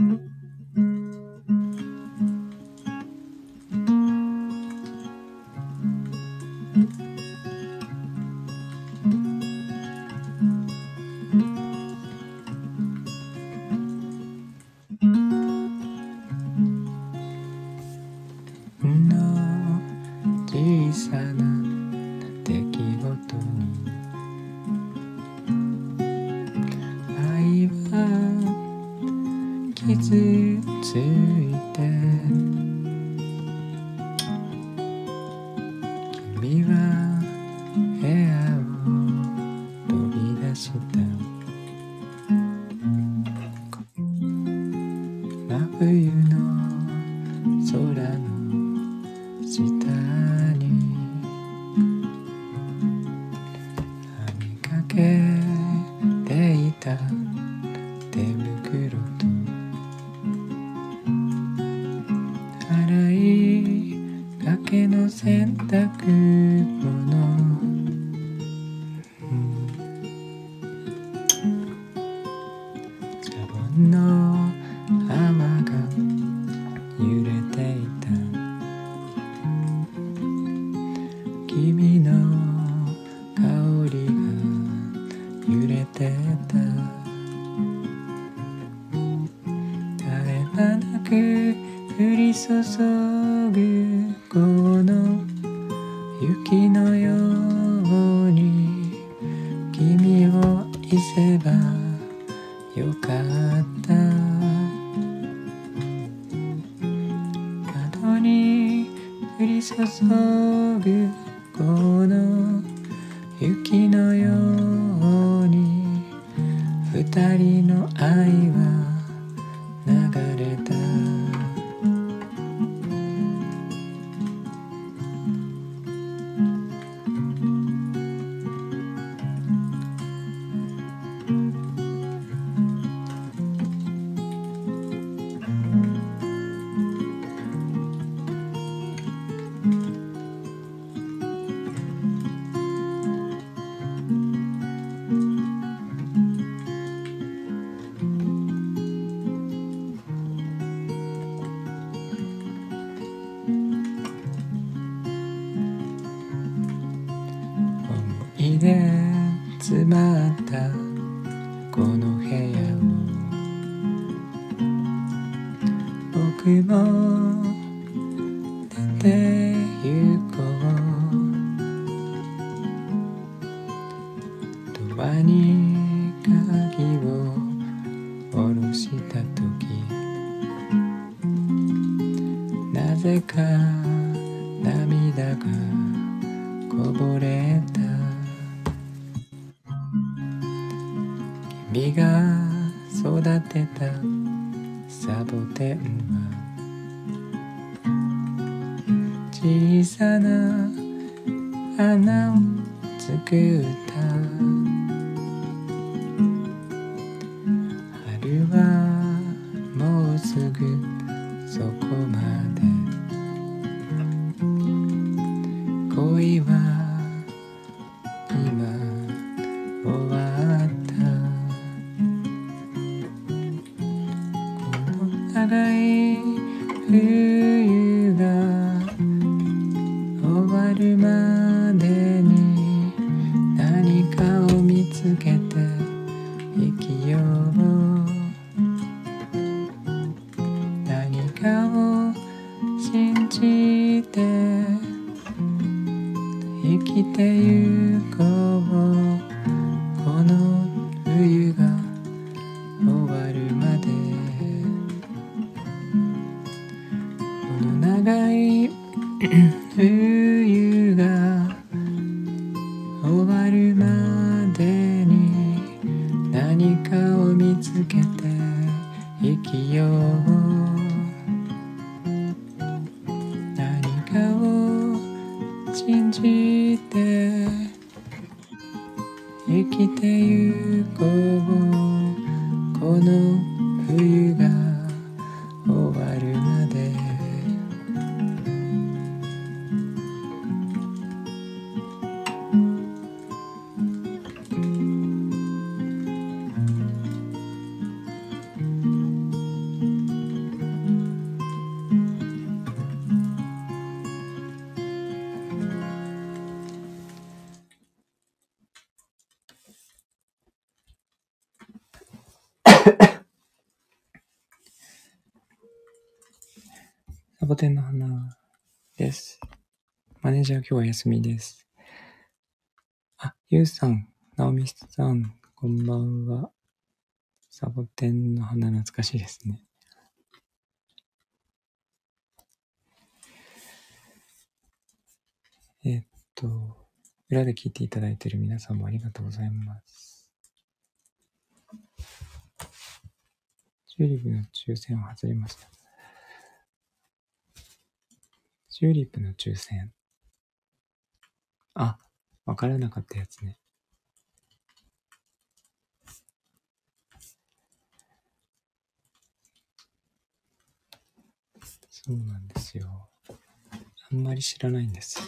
Mm-hmm. 信じて生きてゆこうージャー今日は休みです。あ、ゆうさん、なおみさん、こんばんは。サボテンの花懐かしいですね。えっと、裏で聞いていただいている皆さんもありがとうございます。チューリップの抽選を外れました。チューリップの抽選。あ、わからなかったやつね。そうなんですよ。あんまり知らないんです。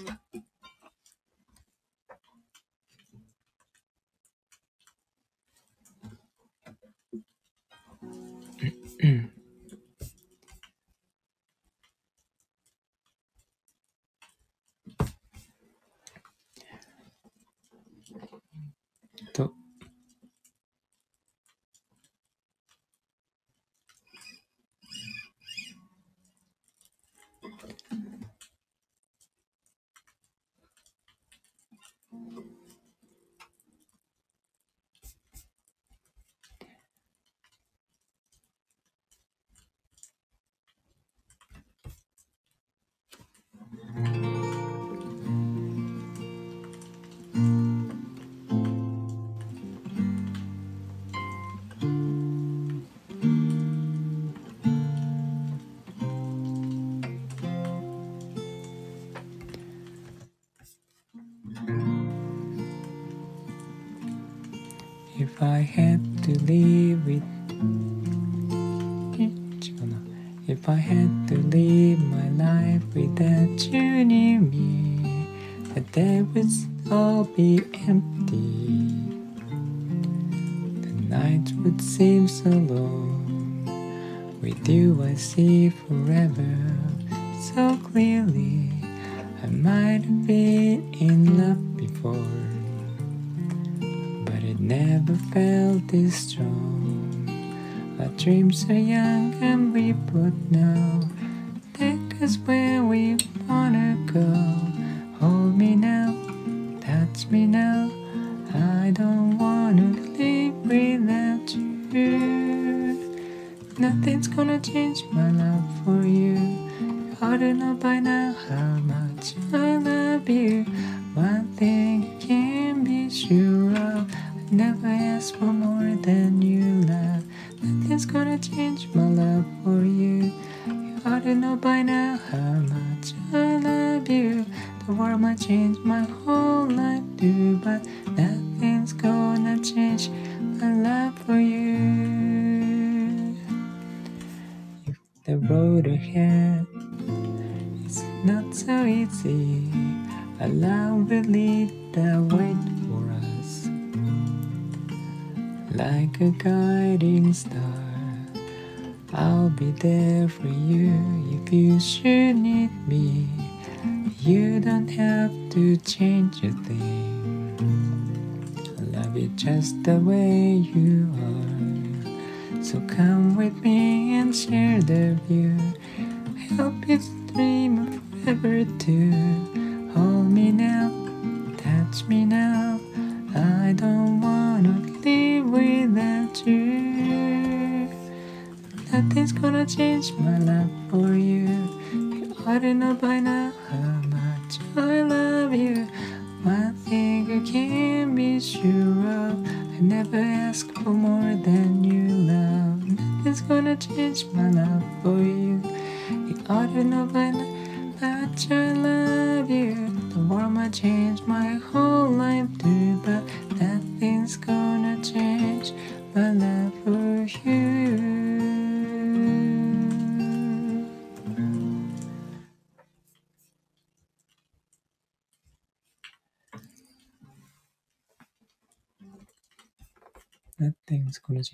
this one.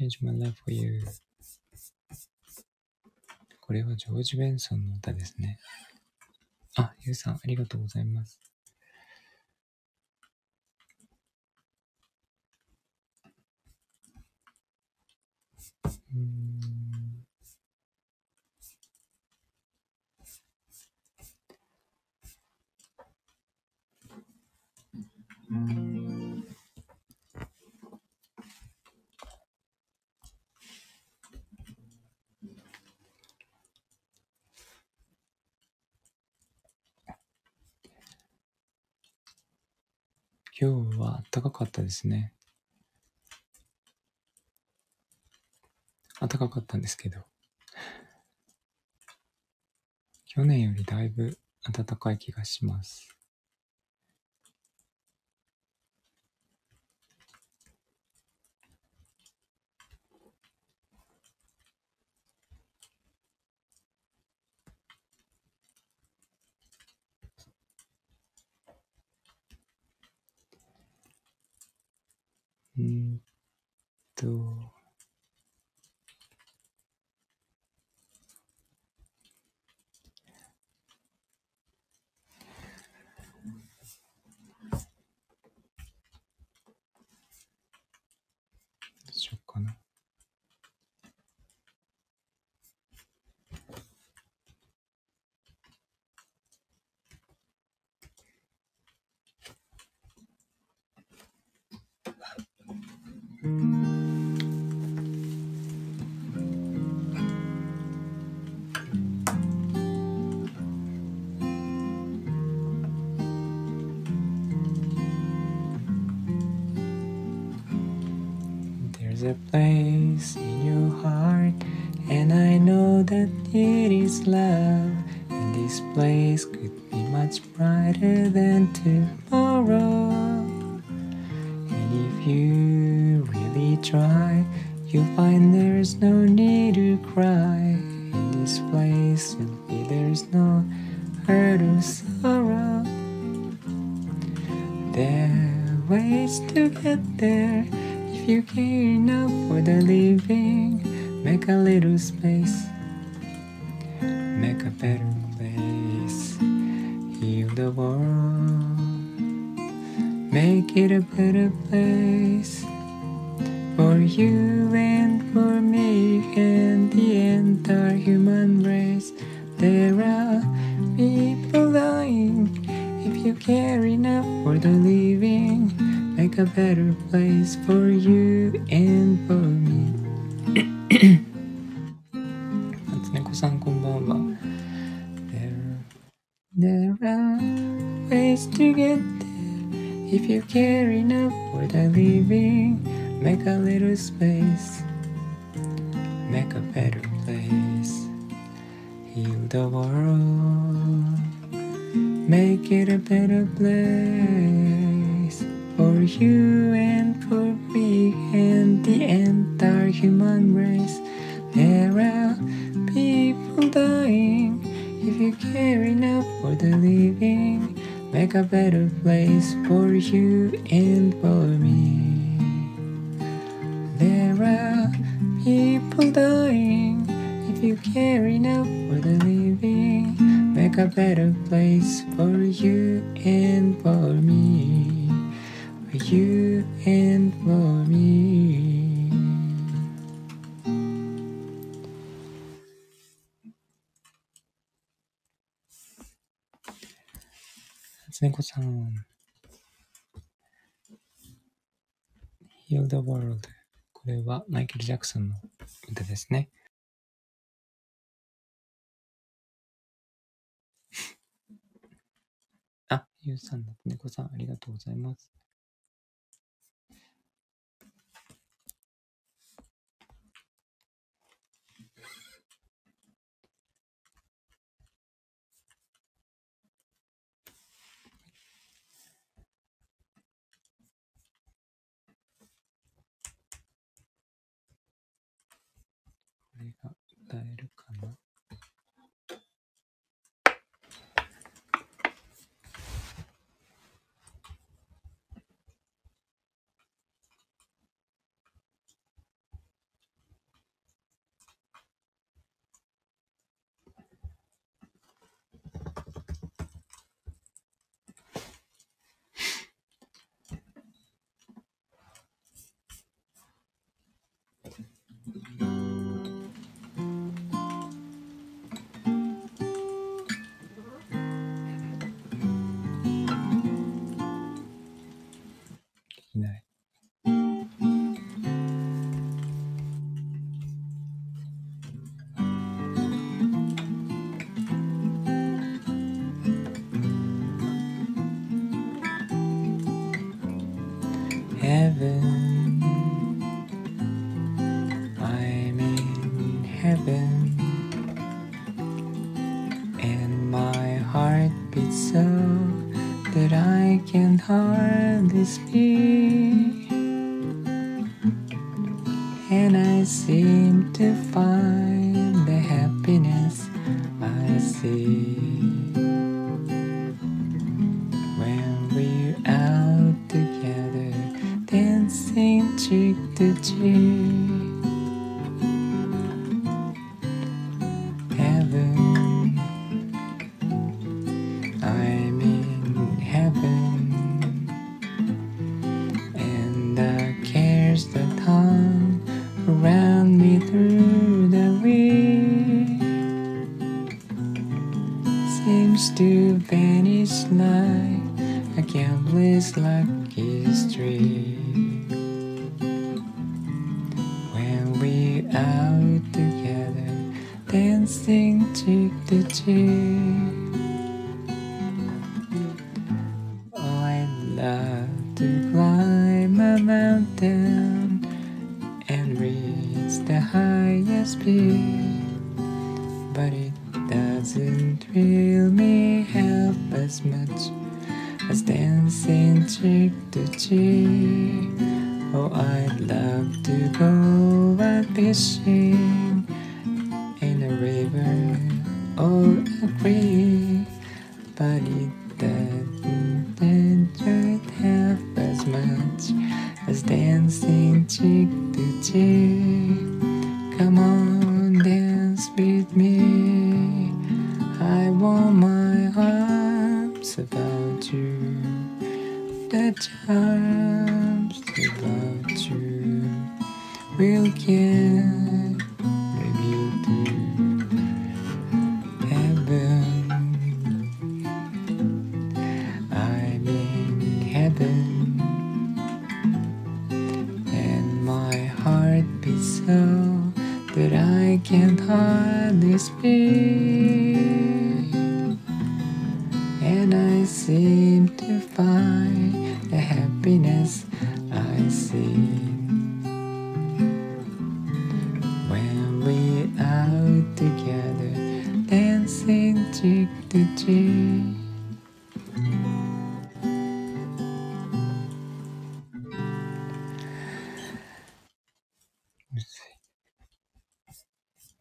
Change my love for you' これはジョージ・ベンソンの歌ですね。あ、ゆうさん、ありがとうございます。今日は暖かかったですね。暖かかったんですけど、去年よりだいぶ暖かい気がします。と、no need to cry. In this place, be there's no hurt or sorrow. There are ways to get there if you care enough for the living, make a little space, make a better place, heal the world, make it a better place for you and for me and the entire human race. There are people dying if you care enough for the living make a better place for you and for me 夏猫さんこんばんは there, there are ways to get there if you care enough for the living make a little space. Make a better place. Heal the world これはマイケル・ジャクソンの歌ですね。あ、ゆうさん、猫さん、ありがとうございます。hardly speak.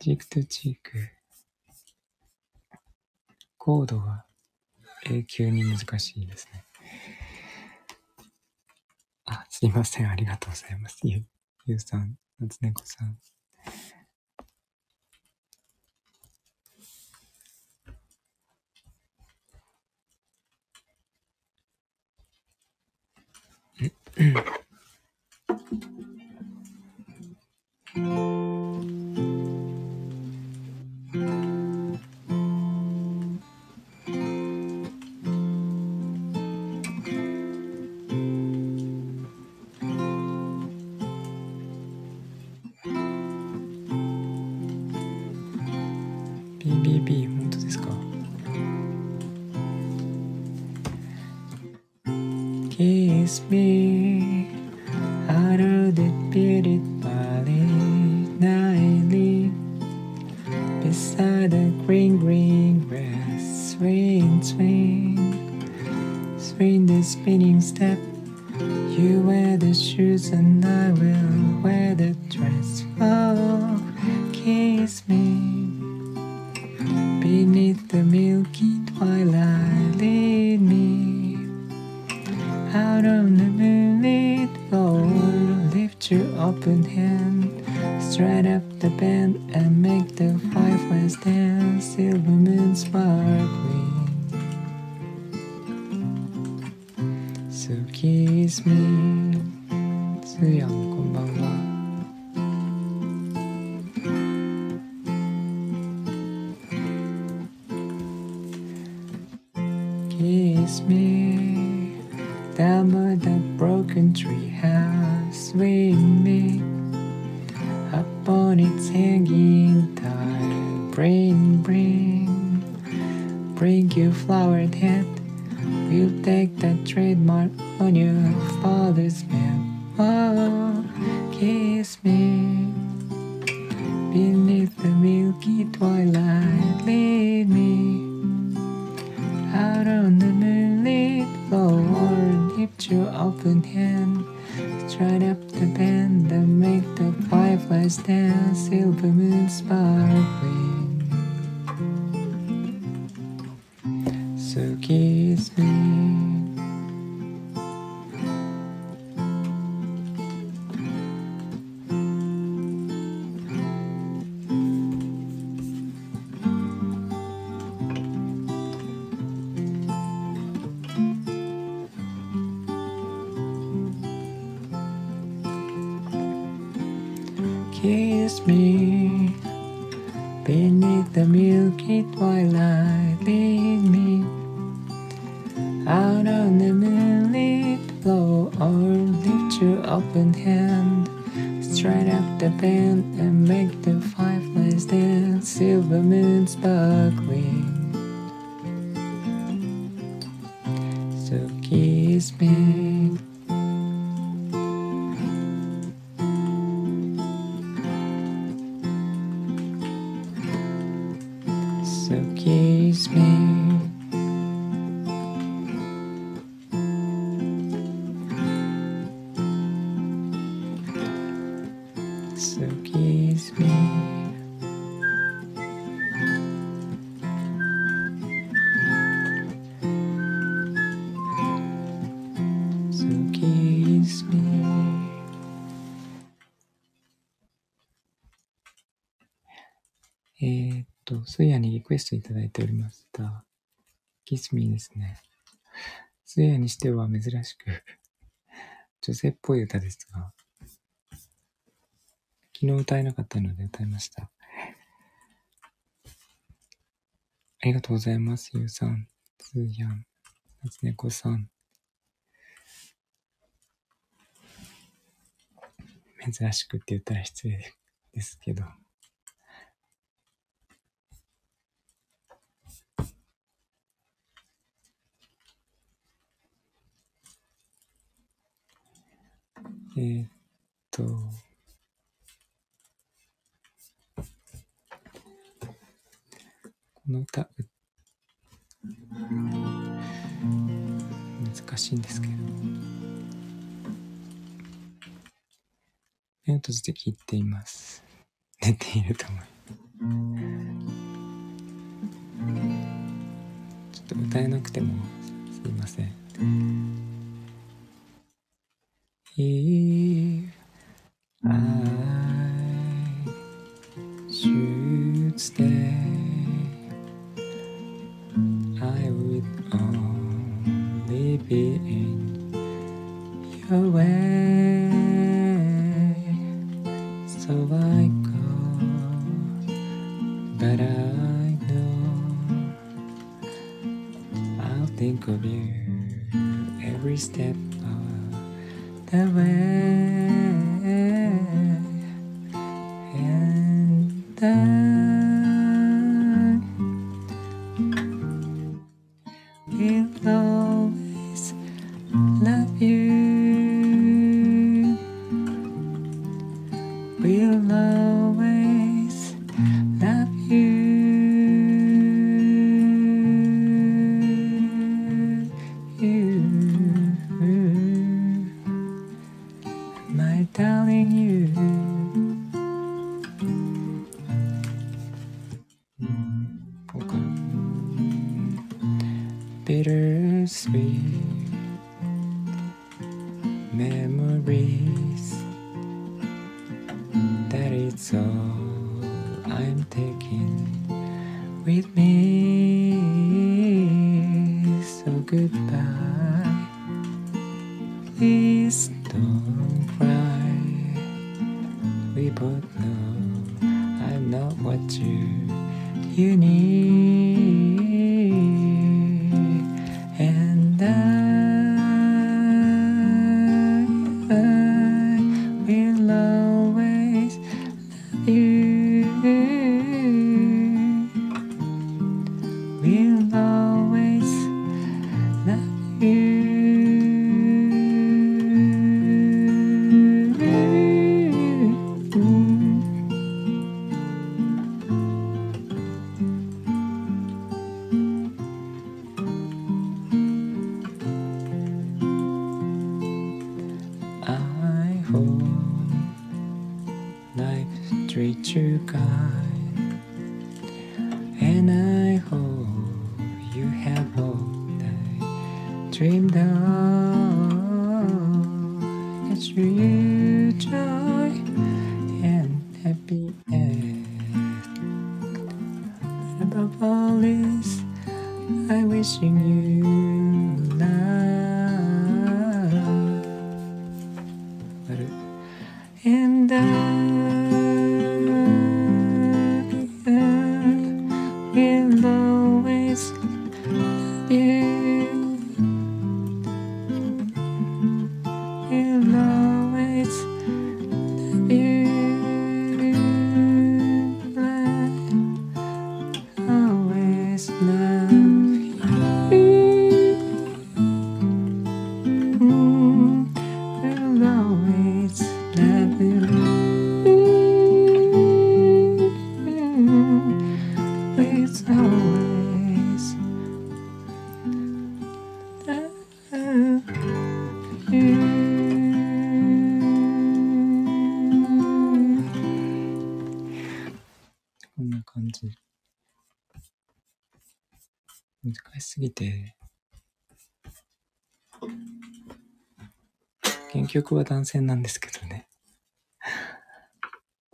チークトゥチーク。コードは永久に難しいですね。あ、すいません。ありがとうございます。ゆ、ゆうさん、夏猫さん。carpentry has. We えーっと、スーヤにリクエストいただいておりました。キスミーですね。スーヤにしては珍しく女性っぽい歌ですが、昨日歌えなかったので歌いました。ありがとうございます、ゆうさん、スーヤン、夏猫さん。珍しくって言ったら失礼ですけど。えーっと、この歌、難しいんですけど、目を閉じて聞いています。寝ていると思います。ちょっと歌えなくてもすいません。一啊。原曲は男性なんですけどね。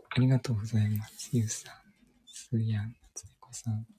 ありがとうございます。ゆうさん、すやん、つねこさん。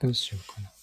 どうしようかな。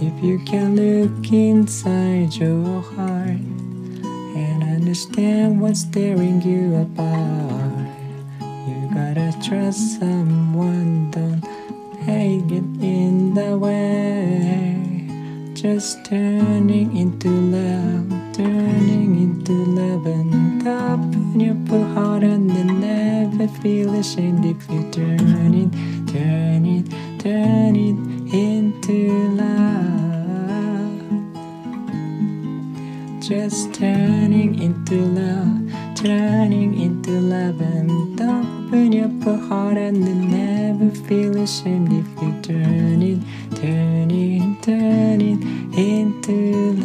If you can look inside your heart and understand what's tearing you apart, you gotta trust someone, don't hate it in the way. Just turning into love, turning into love, and stop heart and then never feel ashamed if you turn it, turn it, turn it into love. Just turning into love, turning into love, and open up your heart and then never feel ashamed if you turn it, turn it, turn it into love.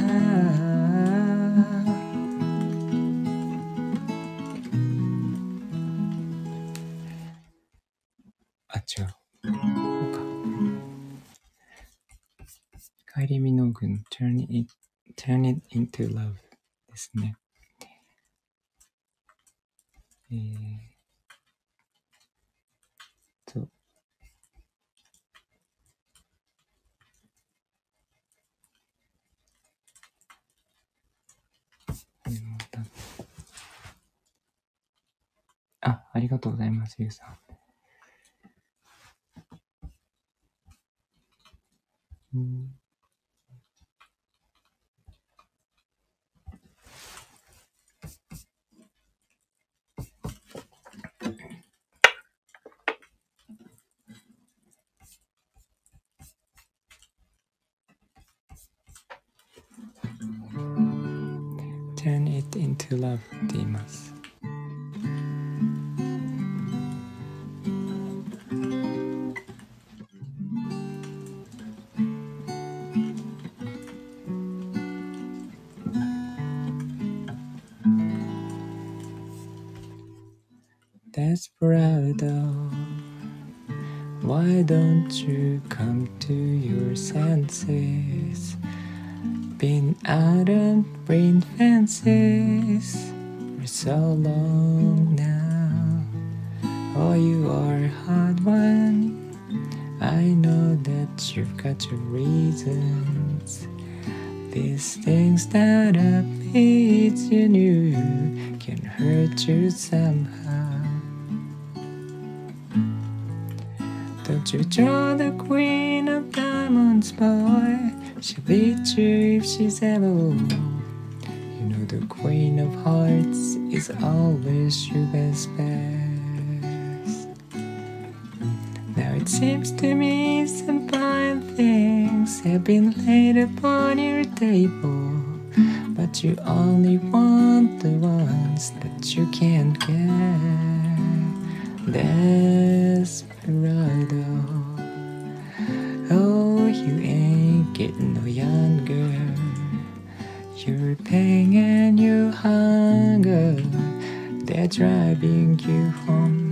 Turn it into love ですね。えー、と。あ、ありがとうございます、ゆうさん。うん「it into love」って言います。Desperado, why don't you come to your senses? Been out on brain fences for so long now. Oh, you are a hard one. I know that you've got your reasons. These things that upbeat you knew can hurt you somehow. Don't you draw the queen of diamonds, boy? She'll beat you if she's ever old. You know the queen of hearts is always your best best. Now it seems to me some fine things have been laid upon your table. But you only want the ones that you can't get. Desperado. Driving you home.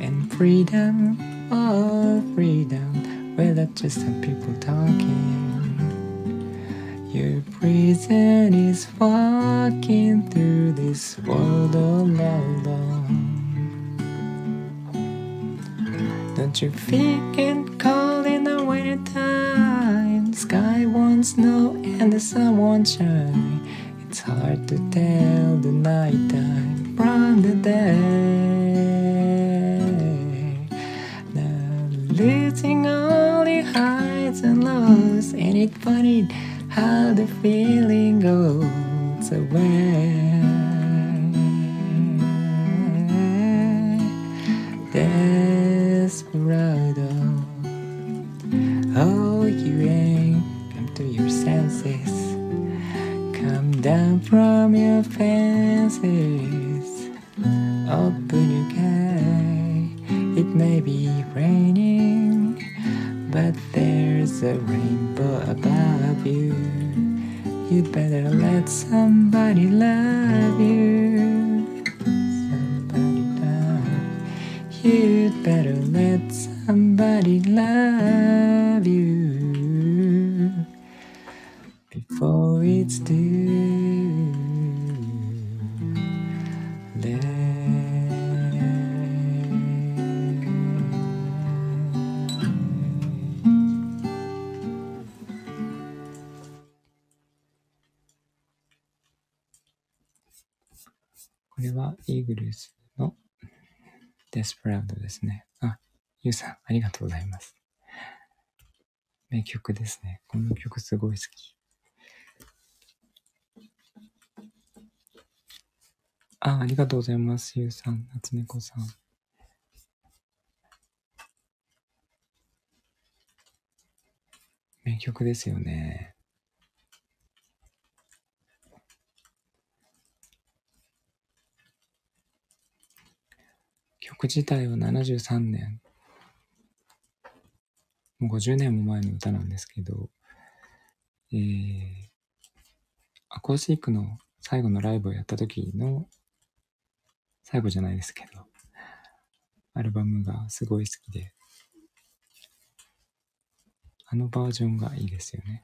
And freedom, oh, freedom, well, that's just some people talking. Your prison is walking through this world all alone. Don't you think away? ですね。あ、ゆうさん、ありがとうございます。名曲ですね。この曲すごい好き。あ、ありがとうございます。ゆうさん、夏猫さん。名曲ですよね。曲自体は73年。もう50年も前の歌なんですけど、えー、アコースティックの最後のライブをやった時の、最後じゃないですけど、アルバムがすごい好きで、あのバージョンがいいですよね。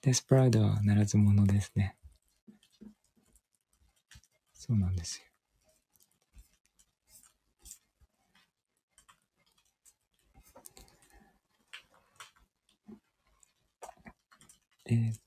デスプライドはならず者ですね。そうなんですよ。えーっと、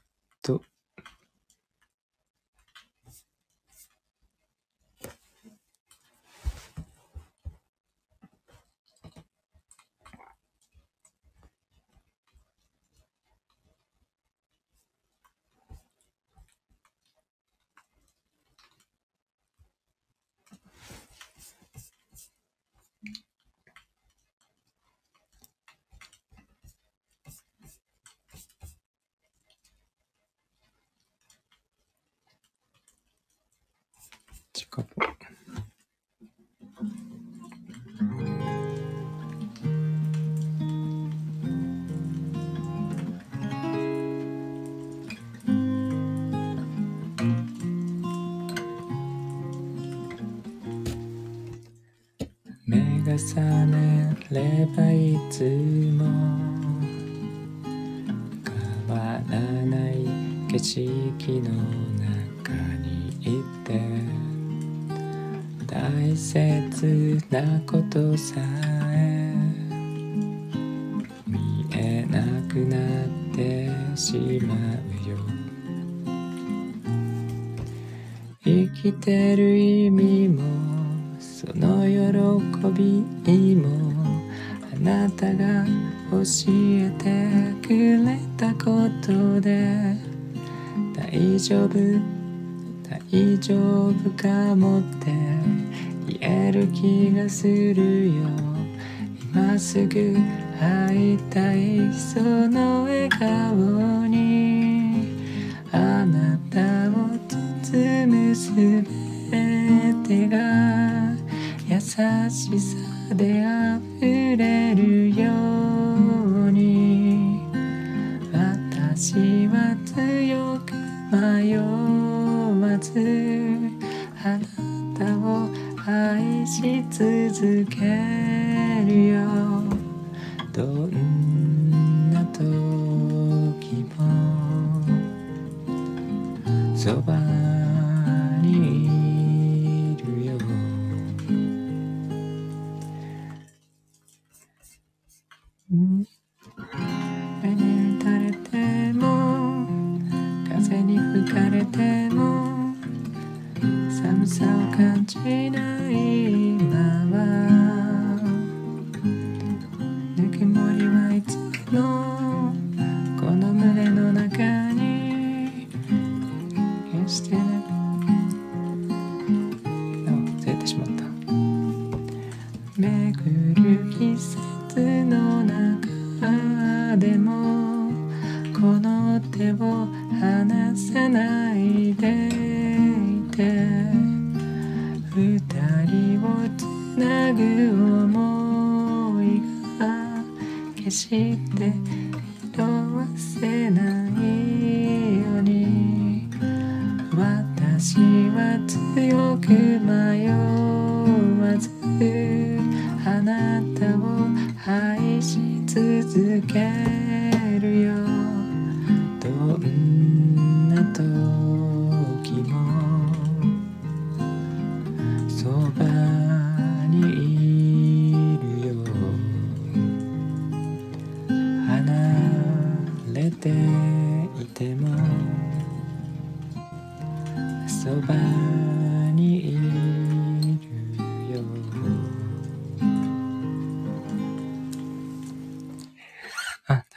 目が覚めればいつも。変わらない景色の中にいて。大切なことさえ。見えなくなってしまうよ。生きてる教えてくれたことで大丈夫大丈夫かもって言える気がするよ。今すぐ会いたいその笑顔にあなたを包むすべてが優しさで溢れるよ。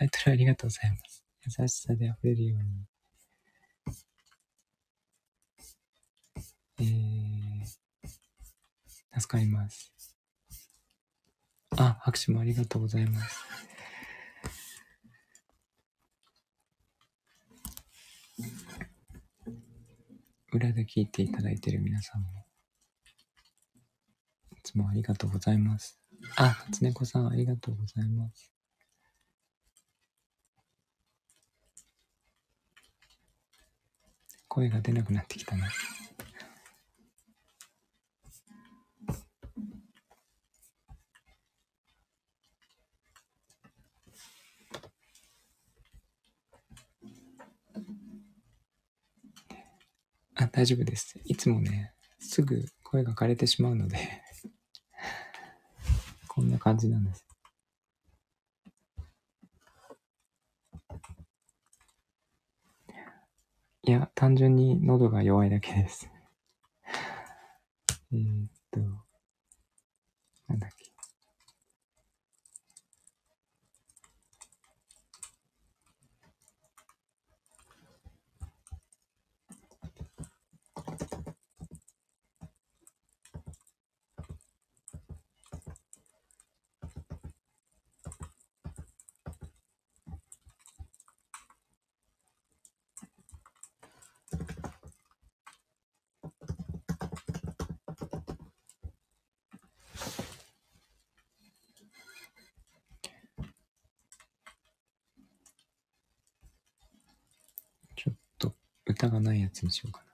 タイトルありがとうございます。優しさで溢れるように。えー助かります。あ、拍手もありがとうございます。裏で聞いていただいている皆さんも、いつもありがとうございます。あ、つねこさんありがとうございます。声が出なくなってきたな。あ、大丈夫です。いつもね、すぐ声が枯れてしまうのでこんな感じなんです。いや、単純に喉が弱いだけです。えっと、なんだっけ。歌がないやつにしようかな。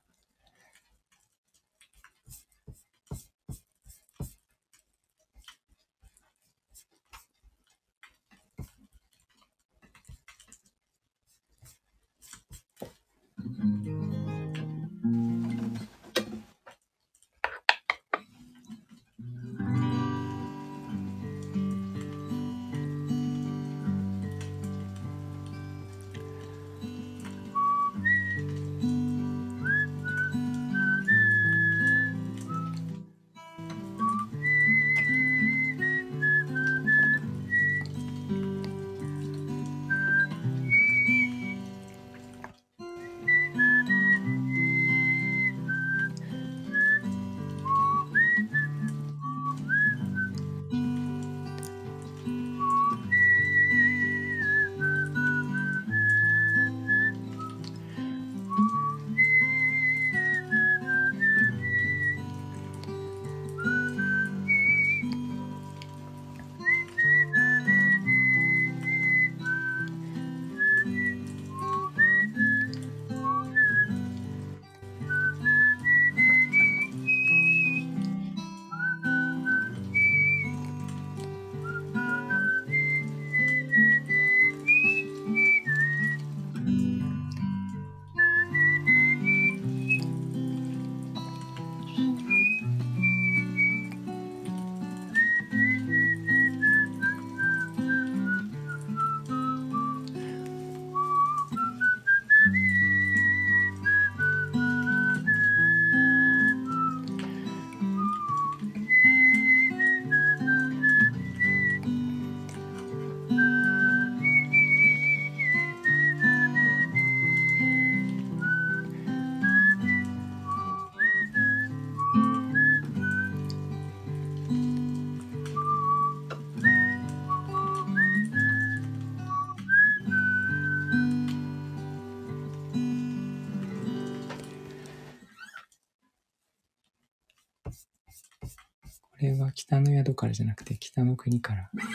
れは北の宿からじゃなくて北の国からね。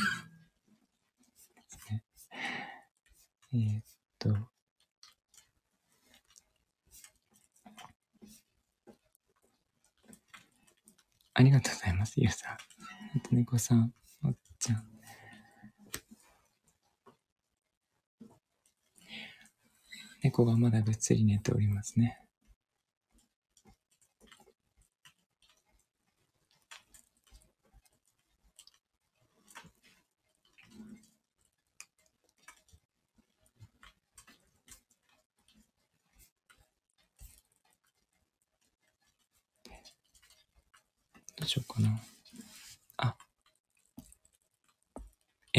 えー、っと、ありがとうございます、ゆうさん。あと猫さん、おっちゃん。猫がまだぐっつり寝ておりますね。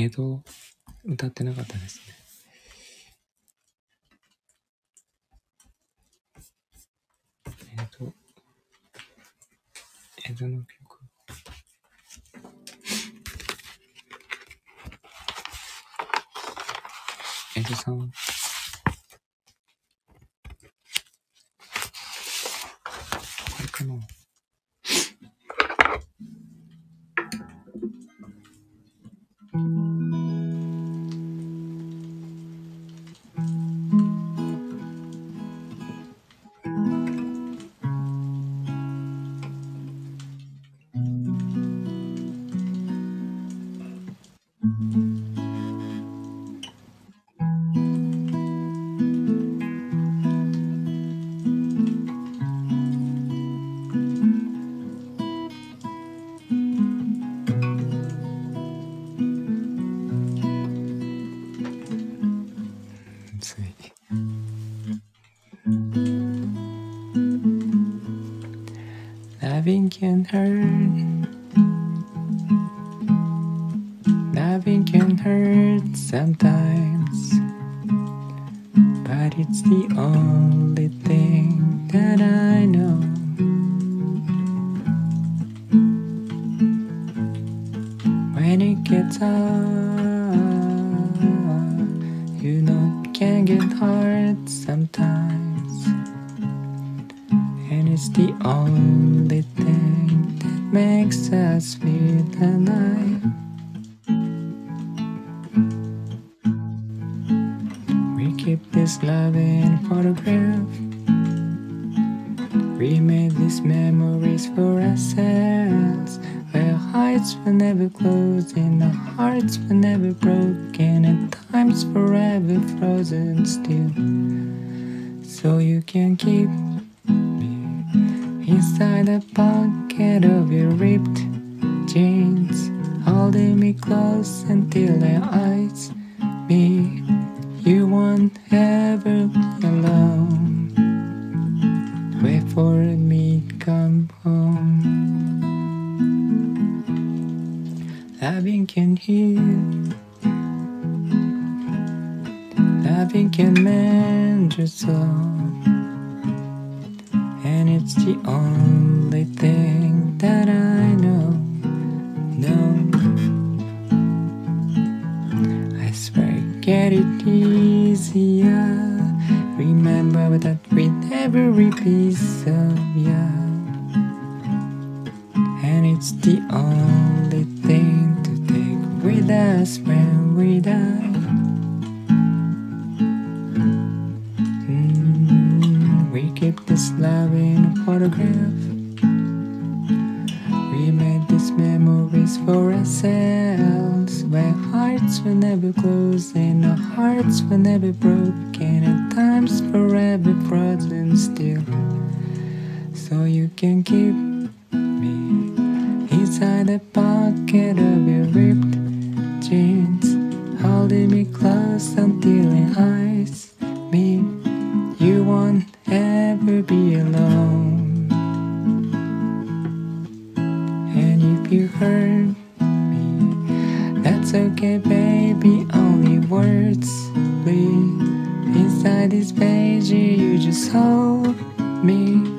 江戸歌ってなかったですね。江戸、江戸の曲。江戸さん。Nothing can hurt. Nothing can hurt sometimes. But it's the only thing that I know. When it gets hard, you know it can get hard sometimes. And it's the only for ourselves. Where hearts will never close and our hearts will never broken, and times forever frozen still. So you can keep me inside the pocket of your ripped jeans, holding me close until your eyes meet. You won't ever be alone. And if you heard okay, baby, only words bleed inside this page. You just hold me.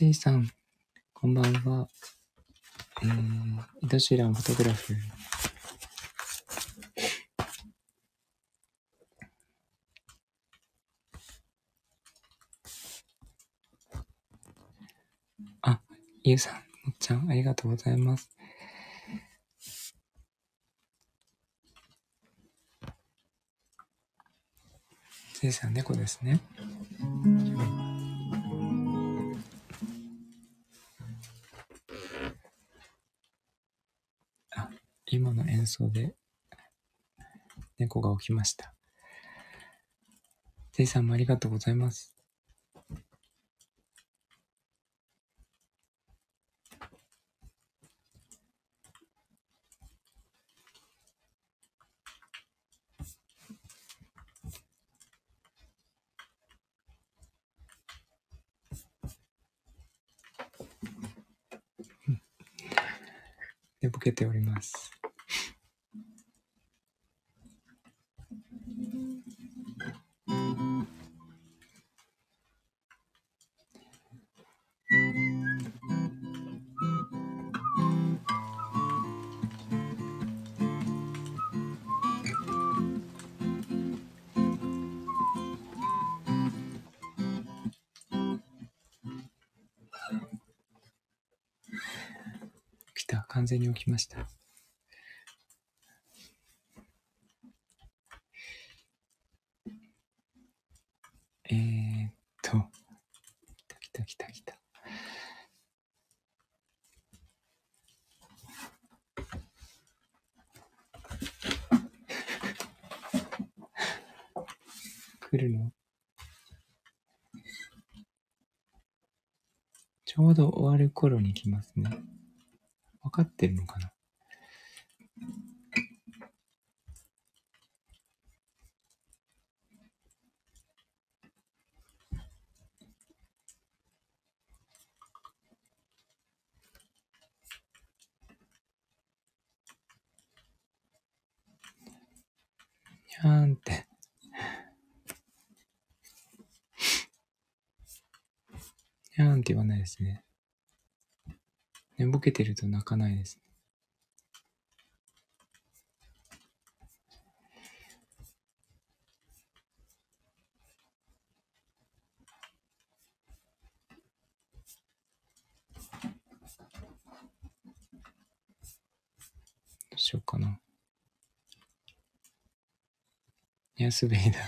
せいさん、こんばんは。えー、イドシランフォトグラフ。あ、ゆうさん、もっちゃん、ありがとうございます。せいさん、猫ですね。今で猫が起きました。せいさんもありがとうございます。寝ぼけております。完全に起きました。えー、っと、来た来た来た来た。来るの？ちょうど終わる頃に来ますね。分かってるのかな？にゃーんって。にゃーんって言わないですね。寝ぼけてると泣かないですね。どうしようかな。ニャースベイダー。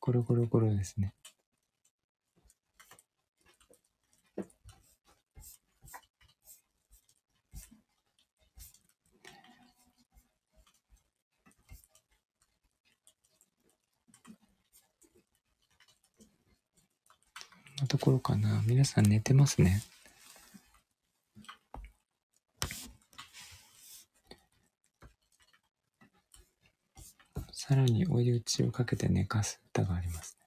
ゴロゴロゴロですね。なところかな。皆さん寝てますね。さらに追い打ちをかけて寝かす歌がありますね。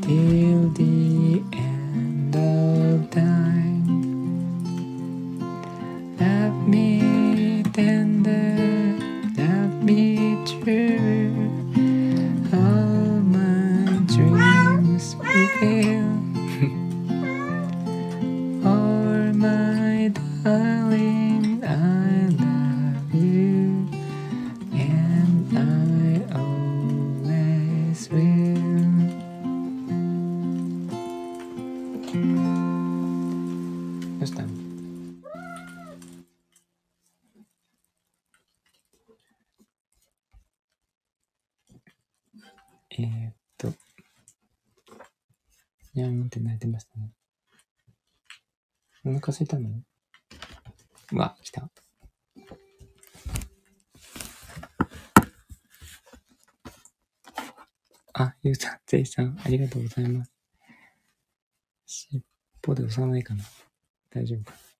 Till the お腹空いたのうわ、来た。あ、ゆうさん、ぜいさん、ありがとうございます。尻尾で押さないかな大丈夫かな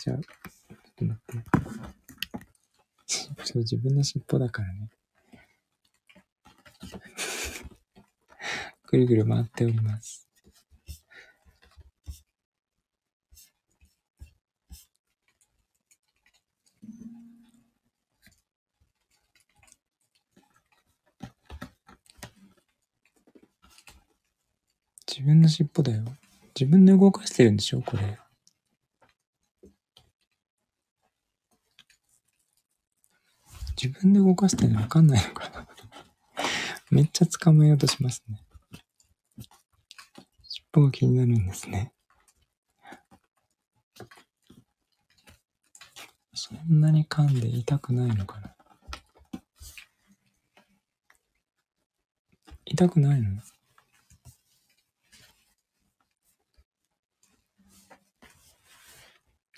ちゃうちゃう。ちょっと待って。そう、自分の尻尾だからね。ぐるぐる回っております。自分の尻尾だよ。自分で動かしてるんでしょ？これ。自分で動かしてるのわかんないのかなめっちゃ捕まえようとしますね。尻尾が気になるんですね。そんなに噛んで痛くないのかな痛くないの？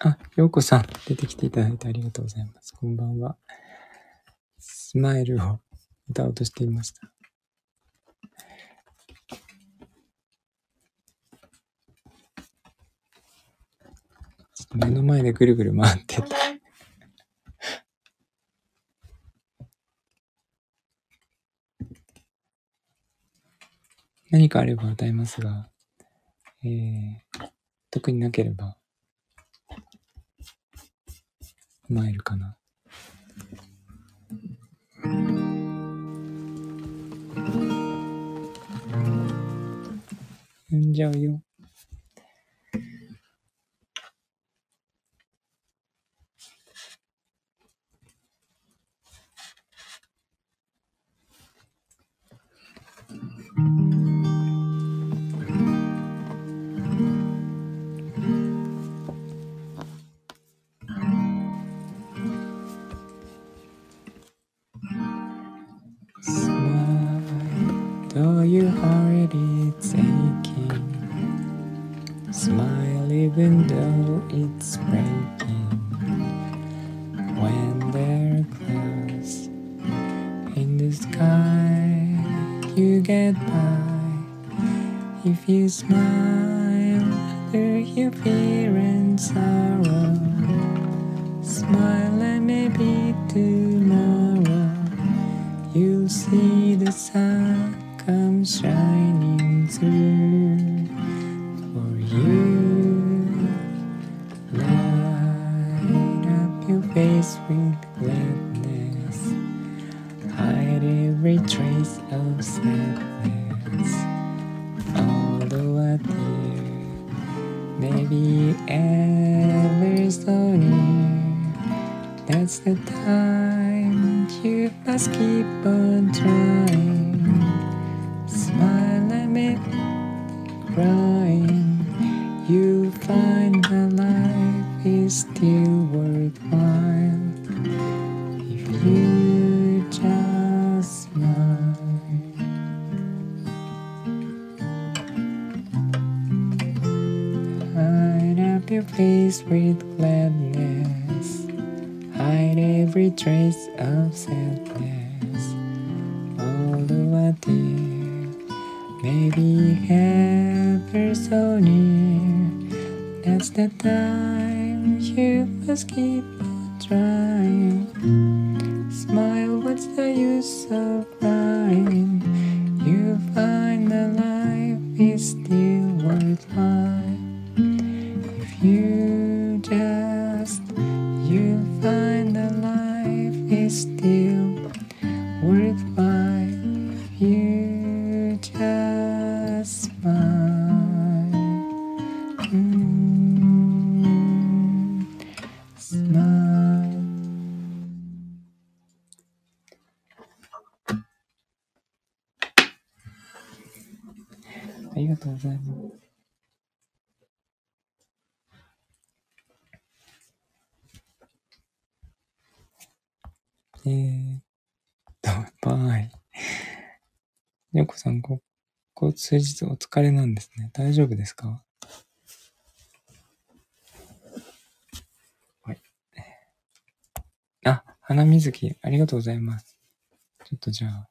あ、ようこさん、出てきていただいてありがとうございます。こんばんは。スマイルを歌おうとしていました。目の前でぐるぐる回ってた。何かあれば与えますが、えー、特になければ、マイルかな。踏んじ you'll see the sun come shining through for you. Light up your face with gladness, hide every trace of sadness. Although a dear, maybe ever so near. That's the time us keep on trying. さん、ここ数日お疲れなんですね。大丈夫ですか？はい。あ、花水木、ありがとうございます。ちょっとじゃあ、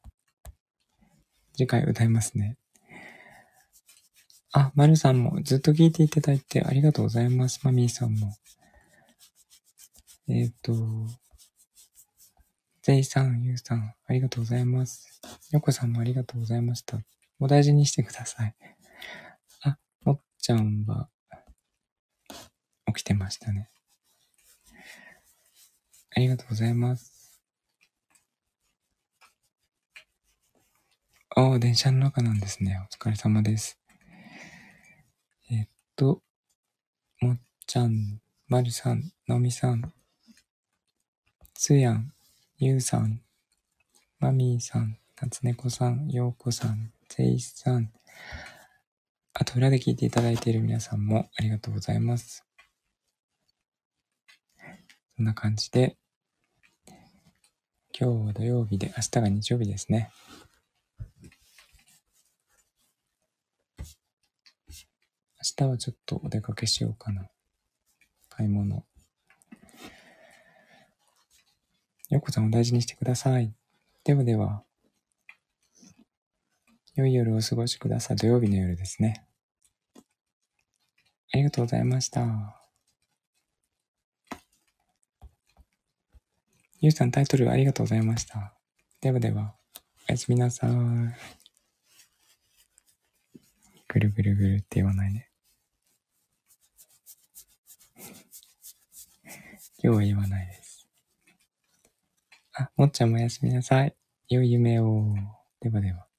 次回歌いますね。あ、まるさんもずっと聞いていただいてありがとうございます。マミーさんも。えーっ、と、ゼイさん、ユウさん、ありがとうございます。ヨコさんもありがとうございました。お大事にしてください。あ、もっちゃんは、起きてましたね。ありがとうございます。ああ、電車の中なんですね。お疲れ様です。えっと、もっちゃん、まるさん、のみさん、つやん、ゆうさん、まみーさん、なつねこさん、ようこさん、ぜいさん、あと裏で聞いていただいている皆さんもありがとうございます。そんな感じで、今日は土曜日で明日が日曜日ですね。明日はちょっとお出かけしようかな。買い物。よこさんお大事にしてください。ではでは、良い夜をお過ごしください。土曜日の夜ですね。ありがとうございました。ゆうさんタイトルありがとうございました。ではでは、おやすみなさい。ぐるぐるぐるって言わないね。今日は言わないです。あ、もっちゃんもおやすみなさい。良い夢を。ではでは。